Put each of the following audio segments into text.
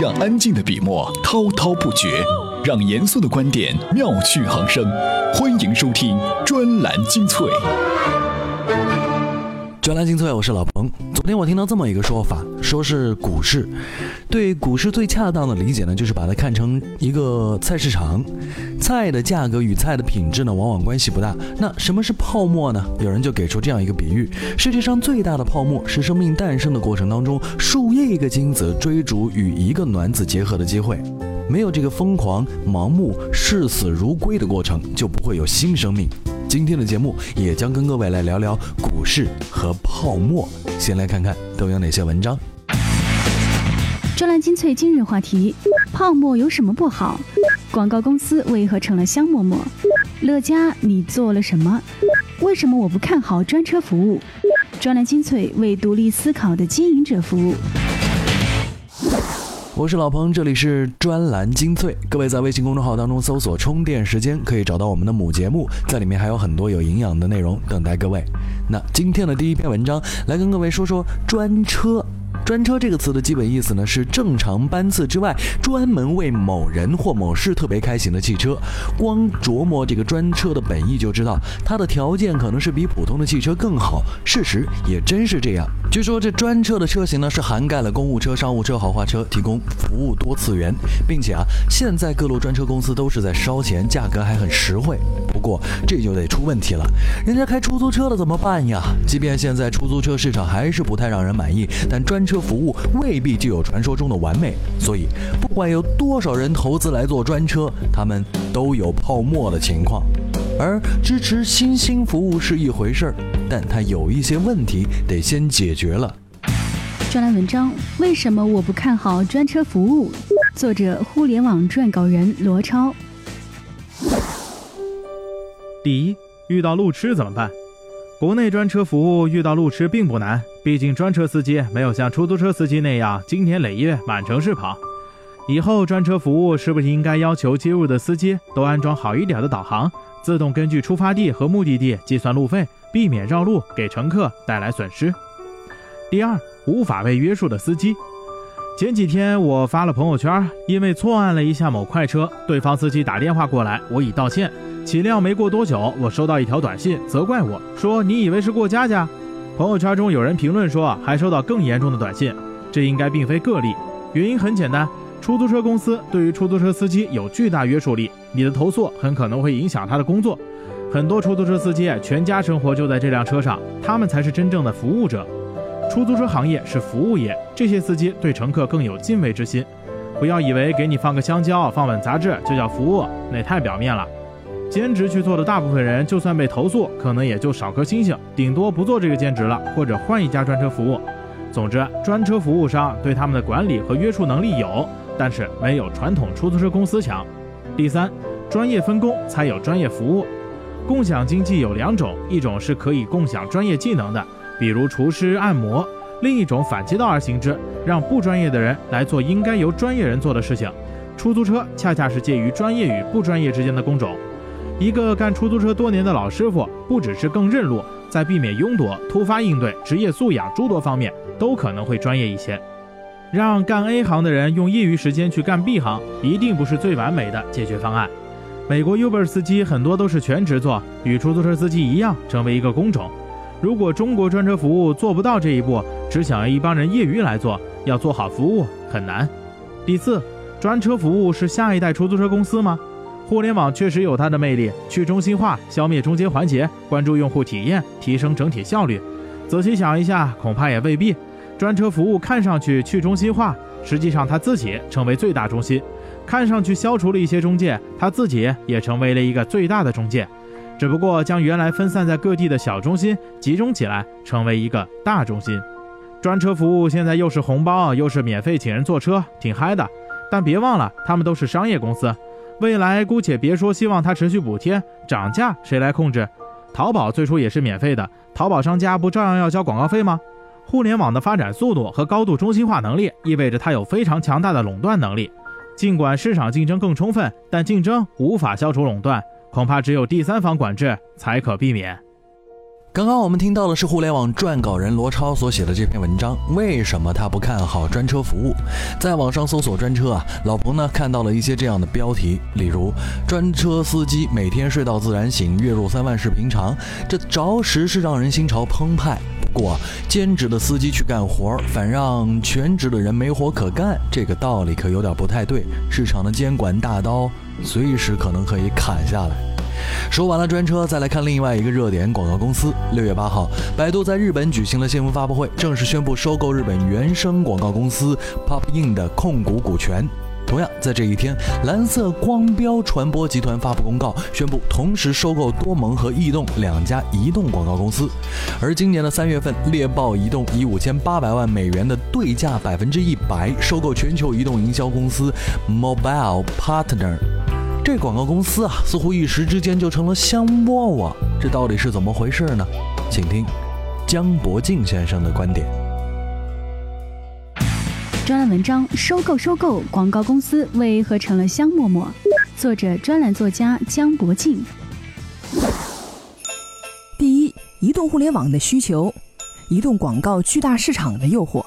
让安静的笔墨滔滔不绝，让严肃的观点妙趣横生。欢迎收听专栏精粹。专栏精粹，我是老彭。昨天我听到这么一个说法，说是股市。对股市最恰当的理解呢，就是把它看成一个菜市场。菜的价格与菜的品质呢，往往关系不大。那什么是泡沫呢？有人就给出这样一个比喻：世界上最大的泡沫是生命诞生的过程当中，数亿个精子追逐与一个卵子结合的机会。没有这个疯狂、盲目、视死如归的过程，就不会有新生命。今天的节目也将跟各位来聊聊股市和泡沫。先来看看都有哪些文章。专栏精粹今日话题：泡沫有什么不好？广告公司为何成了香馍馍？乐嘉，你做了什么？为什么我不看好专车服务？专栏精粹为独立思考的经营者服务。我是老彭，这里是专栏精粹。各位在微信公众号当中搜索“充电时间”，可以找到我们的母节目，在里面还有很多有营养的内容等待各位。那今天的第一篇文章，来跟各位说说专车。专车这个词的基本意思呢，是正常班次之外，专门为某人或某事特别开行的汽车。光琢磨这个专车的本意就知道，它的条件可能是比普通的汽车更好。事实也真是这样。据说这专车的车型呢，是涵盖了公务车、商务车、豪华车，提供服务多次元，并且啊，现在各路专车公司都是在烧钱，价格还很实惠。不过这就得出问题了，人家开出租车的怎么办呀？即便现在出租车市场还是不太让人满意，但专车。服务未必就有传说中的完美，所以不管有多少人投资来做专车，他们都有泡沫的情况。而支持新兴服务是一回事儿，但它有一些问题得先解决了。专栏文章：为什么我不看好专车服务？作者：互联网撰稿人罗超。第一，遇到路痴怎么办？国内专车服务遇到路痴并不难，毕竟专车司机没有像出租车司机那样经年累月满城市跑。以后专车服务是不是应该要求接入的司机都安装好一点的导航，自动根据出发地和目的地计算路费，避免绕路给乘客带来损失？第二，无法被约束的司机。前几天我发了朋友圈，因为错按了一下某快车，对方司机打电话过来，我已道歉。岂料没过多久，我收到一条短信，责怪我说：“你以为是过家家？”朋友圈中有人评论说，还收到更严重的短信。这应该并非个例，原因很简单，出租车公司对于出租车司机有巨大约束力，你的投诉很可能会影响他的工作。很多出租车司机全家生活就在这辆车上，他们才是真正的服务者。出租车行业是服务业，这些司机对乘客更有敬畏之心。不要以为给你放个香蕉、放本杂志就叫服务，那太表面了。兼职去做的大部分人，就算被投诉，可能也就少颗星星，顶多不做这个兼职了，或者换一家专车服务。总之，专车服务商对他们的管理和约束能力有，但是没有传统出租车公司强。第三，专业分工才有专业服务。共享经济有两种，一种是可以共享专业技能的，比如厨师、按摩；另一种反其道而行之，让不专业的人来做应该由专业人做的事情。出租车恰恰是介于专业与不专业之间的工种。一个干出租车多年的老师傅，不只是更认路，在避免拥堵、突发应对、职业素养诸多方面，都可能会专业一些。让干 A 行的人用业余时间去干 B 行，一定不是最完美的解决方案。美国 Uber 司机很多都是全职做，与出租车司机一样，成为一个工种。如果中国专车服务做不到这一步，只想要一帮人业余来做，要做好服务很难。第四，专车服务是下一代出租车公司吗？互联网确实有它的魅力，去中心化，消灭中间环节，关注用户体验，提升整体效率。仔细想一下，恐怕也未必。专车服务看上去去中心化，实际上它自己成为最大中心；看上去消除了一些中介，它自己也成为了一个最大的中介。只不过将原来分散在各地的小中心集中起来，成为一个大中心。专车服务现在又是红包，又是免费请人坐车，挺嗨的。但别忘了，他们都是商业公司。未来姑且别说，希望它持续补贴涨价，谁来控制？淘宝最初也是免费的，淘宝商家不照样要交广告费吗？互联网的发展速度和高度中心化能力，意味着它有非常强大的垄断能力。尽管市场竞争更充分，但竞争无法消除垄断，恐怕只有第三方管制才可避免。刚刚我们听到的是互联网撰稿人罗超所写的这篇文章。为什么他不看好专车服务？在网上搜索专车啊，老彭呢看到了一些这样的标题，例如专车司机每天睡到自然醒，月入三万是平常。这着实是让人心潮澎湃。不过，兼职的司机去干活，反让全职的人没活可干，这个道理可有点不太对。市场的监管大刀随时可能可以砍下来。说完了专车，再来看另外一个热点广告公司。六月八号，百度在日本举行了新闻发布会，正式宣布收购日本原生广告公司 PopIn 的控股股权。同样在这一天，蓝色光标传播集团发布公告，宣布同时收购多盟和异动两家移动广告公司。而今年的三月份，猎豹移动以五千八百万美元的对价百分之一百收购全球移动营销公司 Mobile Partner。这广告公司啊，似乎一时之间就成了香饽饽，这到底是怎么回事呢？请听江伯敬先生的观点。专栏文章：收购收购广告公司为何成了香饽饽？作者：专栏作家江伯敬。第一，移动互联网的需求，移动广告巨大市场的诱惑。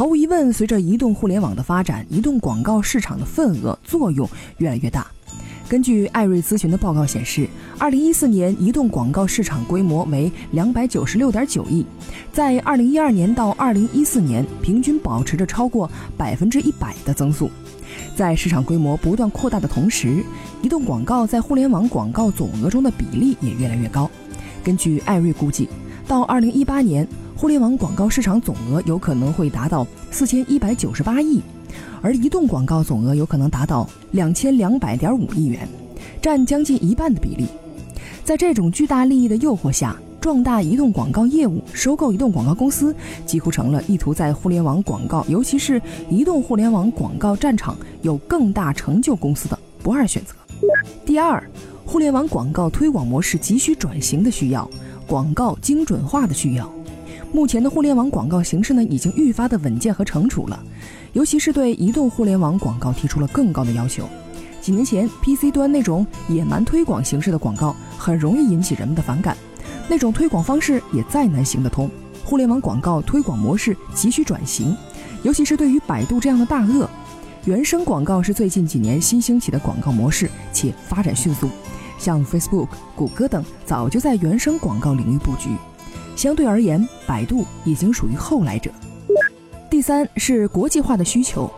毫无疑问，随着移动互联网的发展，移动广告市场的份额作用越来越大。根据艾瑞咨询的报告显示，二零一四年移动广告市场规模为两百九十六点九亿，在二零一二年到二零一四年，平均保持着超过百分之一百的增速。在市场规模不断扩大的同时，移动广告在互联网广告总额中的比例也越来越高。根据艾瑞估计，到二零一八年。互联网广告市场总额有可能会达到四千一百九十八亿，而移动广告总额有可能达到两千两百点五亿元，占将近一半的比例。在这种巨大利益的诱惑下，壮大移动广告业务、收购移动广告公司，几乎成了意图在互联网广告，尤其是移动互联网广告战场有更大成就公司的不二选择。第二，互联网广告推广模式急需转型的需要，广告精准化的需要。目前的互联网广告形式呢，已经愈发的稳健和成熟了，尤其是对移动互联网广告提出了更高的要求。几年前，PC 端那种野蛮推广形式的广告很容易引起人们的反感，那种推广方式也再难行得通。互联网广告推广模式急需转型，尤其是对于百度这样的大鳄，原生广告是最近几年新兴起的广告模式，且发展迅速。像 Facebook、谷歌等早就在原生广告领域布局。相对而言，百度已经属于后来者。第三是国际化的需求。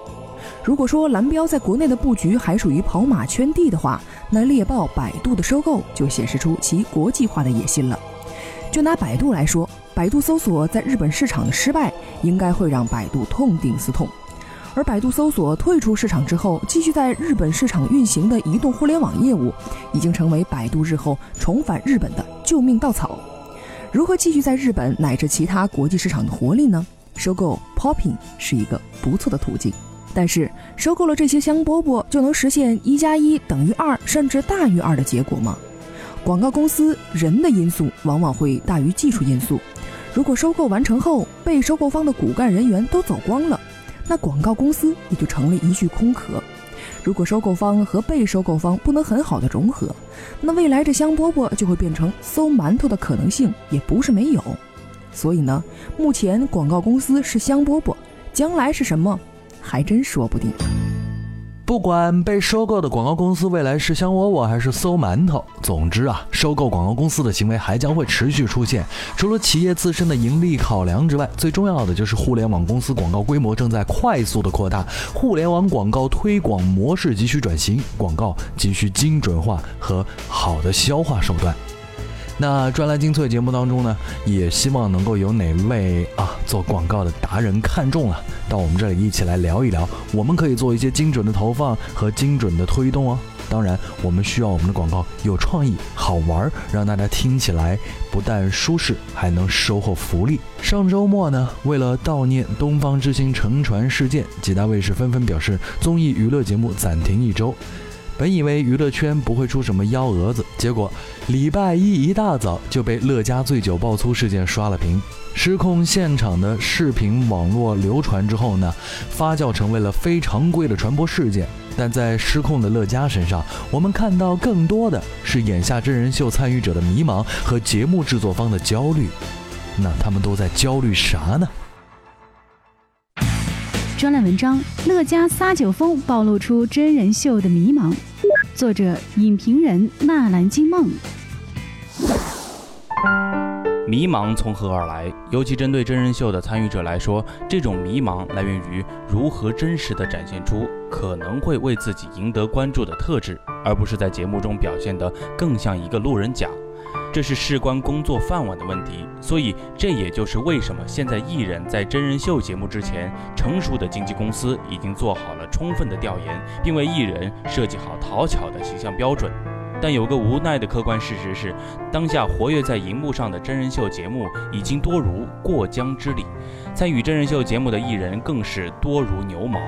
如果说蓝标在国内的布局还属于跑马圈地的话，那猎豹、百度的收购就显示出其国际化的野心了。就拿百度来说，百度搜索在日本市场的失败，应该会让百度痛定思痛。而百度搜索退出市场之后，继续在日本市场运行的移动互联网业务，已经成为百度日后重返日本的救命稻草。如何继续在日本乃至其他国际市场的活力呢？收购 Popping 是一个不错的途径，但是收购了这些香饽饽就能实现一加一等于二甚至大于二的结果吗？广告公司人的因素往往会大于技术因素。如果收购完成后，被收购方的骨干人员都走光了，那广告公司也就成了一具空壳。如果收购方和被收购方不能很好的融合，那未来这香饽饽就会变成馊馒头的可能性也不是没有。所以呢，目前广告公司是香饽饽，将来是什么，还真说不定。不管被收购的广告公司未来是香饽饽还是馊馒头，总之啊，收购广告公司的行为还将会持续出现。除了企业自身的盈利考量之外，最重要的就是互联网公司广告规模正在快速的扩大，互联网广告推广模式急需转型，广告急需精准化和好的消化手段。那专栏精粹节目当中呢，也希望能够有哪位啊做广告的达人看中了，到我们这里一起来聊一聊，我们可以做一些精准的投放和精准的推动哦。当然，我们需要我们的广告有创意、好玩，让大家听起来不但舒适，还能收获福利。上周末呢，为了悼念东方之星沉船事件，几大卫视纷纷表示综艺娱乐节目暂停一周。本以为娱乐圈不会出什么幺蛾子，结果礼拜一一大早就被乐嘉醉酒爆粗事件刷了屏。失控现场的视频网络流传之后呢，发酵成为了非常规的传播事件。但在失控的乐嘉身上，我们看到更多的是眼下真人秀参与者的迷茫和节目制作方的焦虑。那他们都在焦虑啥呢？专栏文章：乐嘉撒酒疯，暴露出真人秀的迷茫。作者：影评人纳兰金梦。迷茫从何而来？尤其针对真人秀的参与者来说，这种迷茫来源于如何真实的展现出可能会为自己赢得关注的特质，而不是在节目中表现得更像一个路人甲。这是事关工作饭碗的问题，所以这也就是为什么现在艺人在真人秀节目之前，成熟的经纪公司已经做好了充分的调研，并为艺人设计好讨巧的形象标准。但有个无奈的客观事实是，当下活跃在荧幕上的真人秀节目已经多如过江之鲤，参与真人秀节目的艺人更是多如牛毛。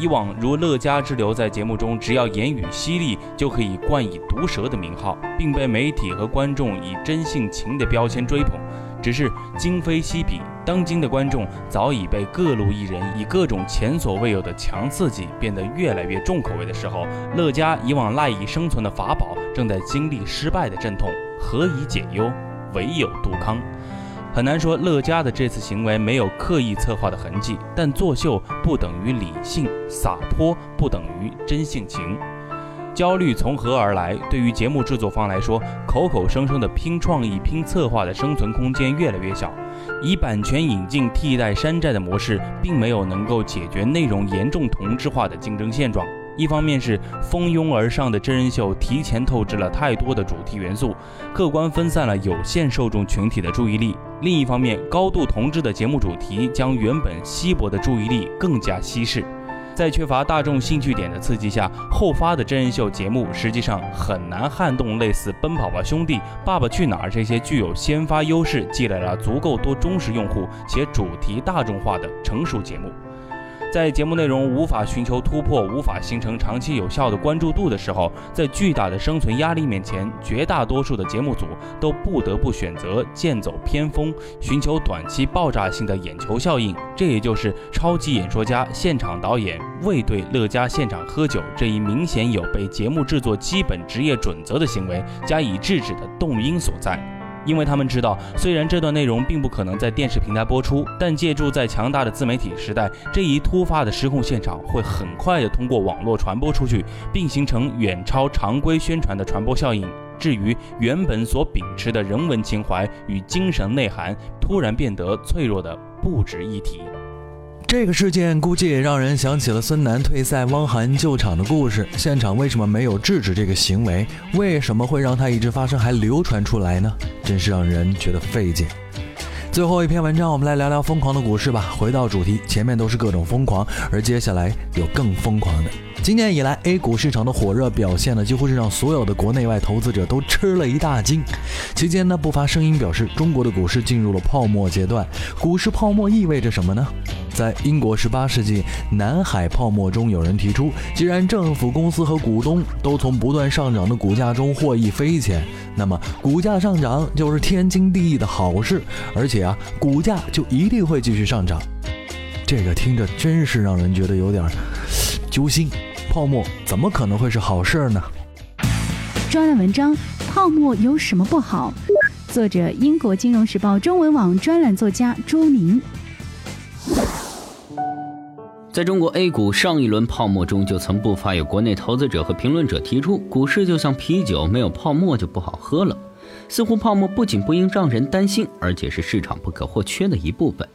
以往如乐嘉之流在节目中，只要言语犀利就可以冠以毒舌的名号，并被媒体和观众以真性情的标签追捧。只是今非昔比，当今的观众早已被各路艺人以各种前所未有的强刺激变得越来越重口味的时候，乐嘉以往赖以生存的法宝正在经历失败的阵痛，何以解忧？唯有杜康。很难说乐嘉的这次行为没有刻意策划的痕迹，但作秀不等于理性，洒脱不等于真性情。焦虑从何而来？对于节目制作方来说，口口声声的拼创意、拼策划的生存空间越来越小，以版权引进替代山寨的模式，并没有能够解决内容严重同质化的竞争现状。一方面是蜂拥而上的真人秀提前透支了太多的主题元素，客观分散了有限受众群体的注意力；另一方面，高度同质的节目主题将原本稀薄的注意力更加稀释。在缺乏大众兴趣点的刺激下，后发的真人秀节目实际上很难撼动类似《奔跑吧兄弟》《爸爸去哪儿》这些具有先发优势、积累了足够多忠实用户且主题大众化的成熟节目。在节目内容无法寻求突破、无法形成长期有效的关注度的时候，在巨大的生存压力面前，绝大多数的节目组都不得不选择剑走偏锋，寻求短期爆炸性的眼球效应。这也就是超级演说家、现场导演未对乐嘉现场喝酒这一明显有悖节目制作基本职业准则的行为加以制止的动因所在。因为他们知道，虽然这段内容并不可能在电视平台播出，但借助在强大的自媒体时代，这一突发的失控现场会很快的通过网络传播出去，并形成远超常规宣传的传播效应。至于原本所秉持的人文情怀与精神内涵，突然变得脆弱的不值一提。这个事件估计也让人想起了孙楠退赛、汪涵救场的故事。现场为什么没有制止这个行为？为什么会让它一直发生还流传出来呢？真是让人觉得费解。最后一篇文章，我们来聊聊疯狂的股市吧。回到主题，前面都是各种疯狂，而接下来有更疯狂的。今年以来，A 股市场的火热表现呢，几乎是让所有的国内外投资者都吃了一大惊。期间呢，不乏声音表示，中国的股市进入了泡沫阶段。股市泡沫意味着什么呢？在英国18世纪南海泡沫中，有人提出，既然政府、公司和股东都从不断上涨的股价中获益匪浅，那么股价上涨就是天经地义的好事，而且啊，股价就一定会继续上涨。这个听着真是让人觉得有点揪心。泡沫怎么可能会是好事呢？专栏文章：泡沫有什么不好？作者：英国金融时报中文网专栏作家朱宁。在中国 A 股上一轮泡沫中，就曾不乏有国内投资者和评论者提出，股市就像啤酒，没有泡沫就不好喝了。似乎泡沫不仅不应让人担心，而且是市场不可或缺的一部分。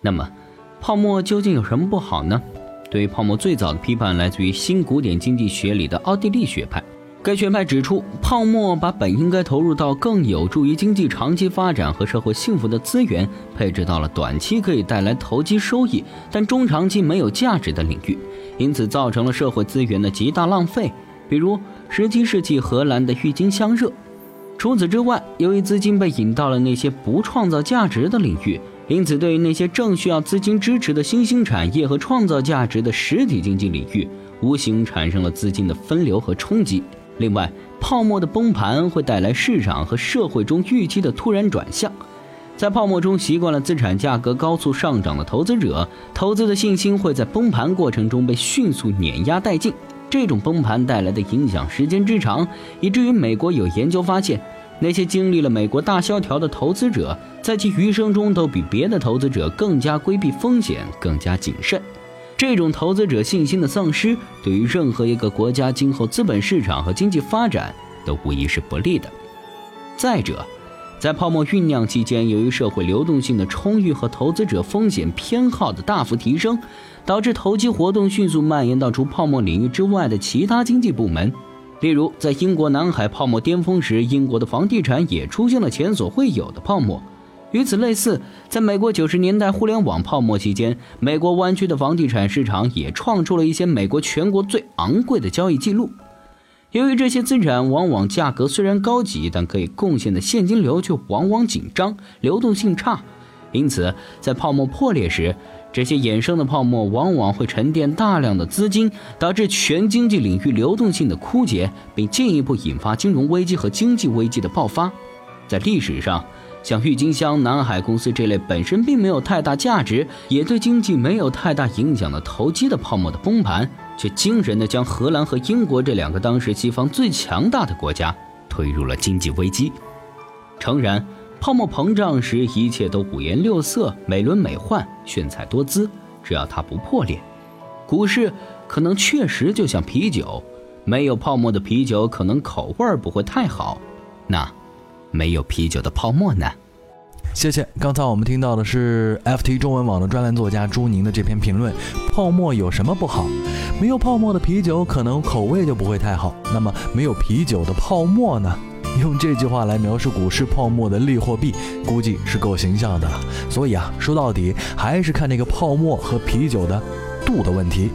那么，泡沫究竟有什么不好呢？对于泡沫最早的批判来自于新古典经济学里的奥地利学派。该学派指出，泡沫把本应该投入到更有助于经济长期发展和社会幸福的资源，配置到了短期可以带来投机收益，但中长期没有价值的领域，因此造成了社会资源的极大浪费。比如十七世纪荷兰的郁金香热。除此之外，由于资金被引到了那些不创造价值的领域。因此，对于那些正需要资金支持的新兴产业和创造价值的实体经济领域，无形产生了资金的分流和冲击。另外，泡沫的崩盘会带来市场和社会中预期的突然转向。在泡沫中习惯了资产价格高速上涨的投资者，投资的信心会在崩盘过程中被迅速碾压殆尽。这种崩盘带来的影响时间之长，以至于美国有研究发现，那些经历了美国大萧条的投资者，在其余生中都比别的投资者更加规避风险，更加谨慎。这种投资者信心的丧失，对于任何一个国家今后资本市场和经济发展都无疑是不利的。再者，在泡沫酝酿期间，由于社会流动性的充裕和投资者风险偏好的大幅提升，导致投机活动迅速蔓延到除泡沫领域之外的其他经济部门。例如，在英国南海泡沫巅峰时，英国的房地产也出现了前所未有的泡沫。与此类似，在美国九十年代互联网泡沫期间，美国湾区的房地产市场也创出了一些美国全国最昂贵的交易记录。由于这些资产往往价格虽然高级，但可以贡献的现金流却往往紧张，流动性差，因此在泡沫破裂时，这些衍生的泡沫往往会沉淀大量的资金，导致全经济领域流动性的枯竭，并进一步引发金融危机和经济危机的爆发。在历史上，像郁金香、南海公司这类本身并没有太大价值，也对经济没有太大影响的投机的泡沫的崩盘。却惊人的将荷兰和英国这两个当时西方最强大的国家推入了经济危机。诚然，泡沫膨胀时一切都五颜六色、美轮美奂、炫彩多姿，只要它不破裂。股市可能确实就像啤酒，没有泡沫的啤酒可能口味不会太好。那，没有啤酒的泡沫呢？谢谢。刚才我们听到的是 FT 中文网的专栏作家朱宁的这篇评论：泡沫有什么不好？没有泡沫的啤酒可能口味就不会太好。那么没有啤酒的泡沫呢？用这句话来描述股市泡沫的利货币，估计是够形象的了。所以啊，说到底还是看那个泡沫和啤酒的度的问题。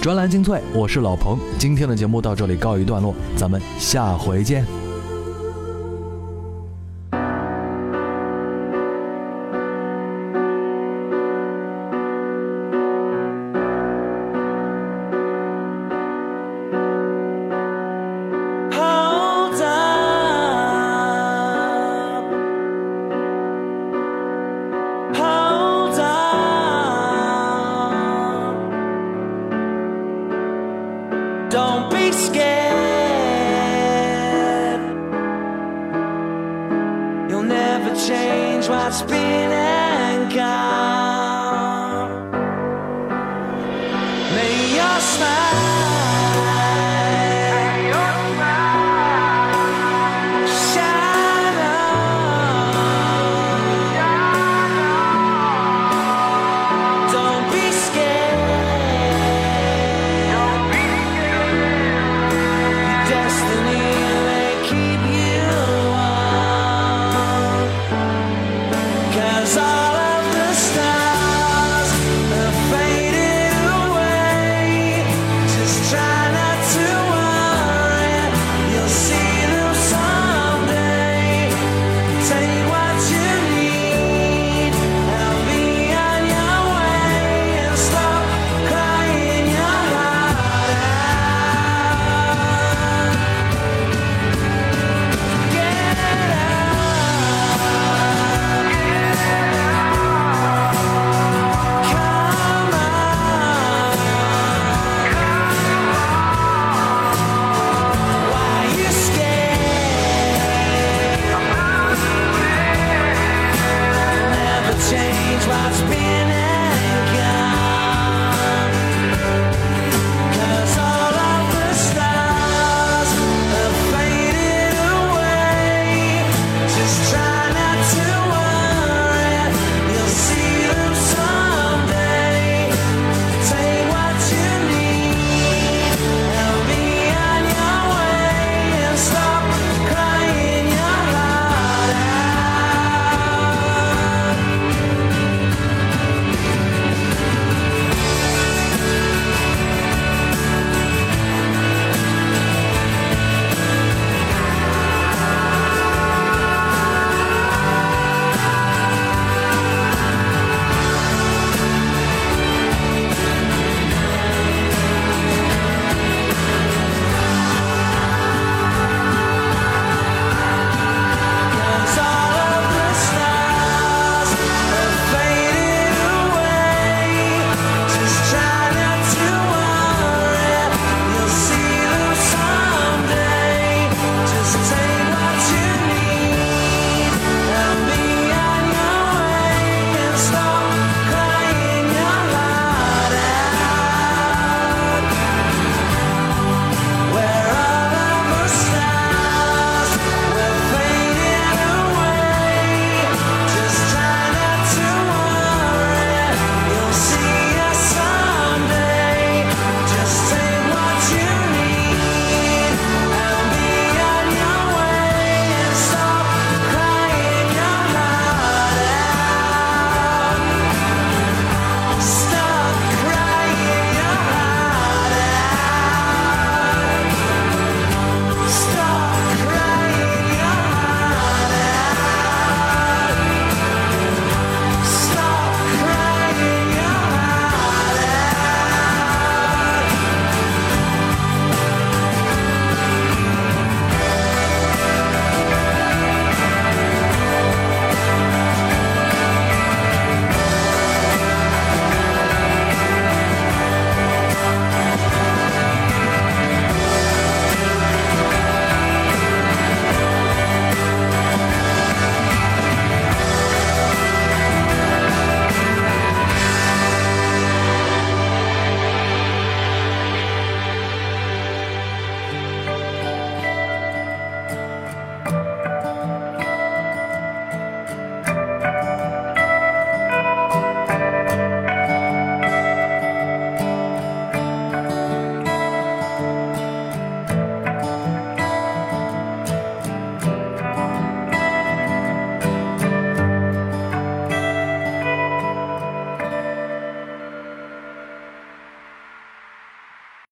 专栏精粹，我是老彭。今天的节目到这里告一段落，咱们下回见。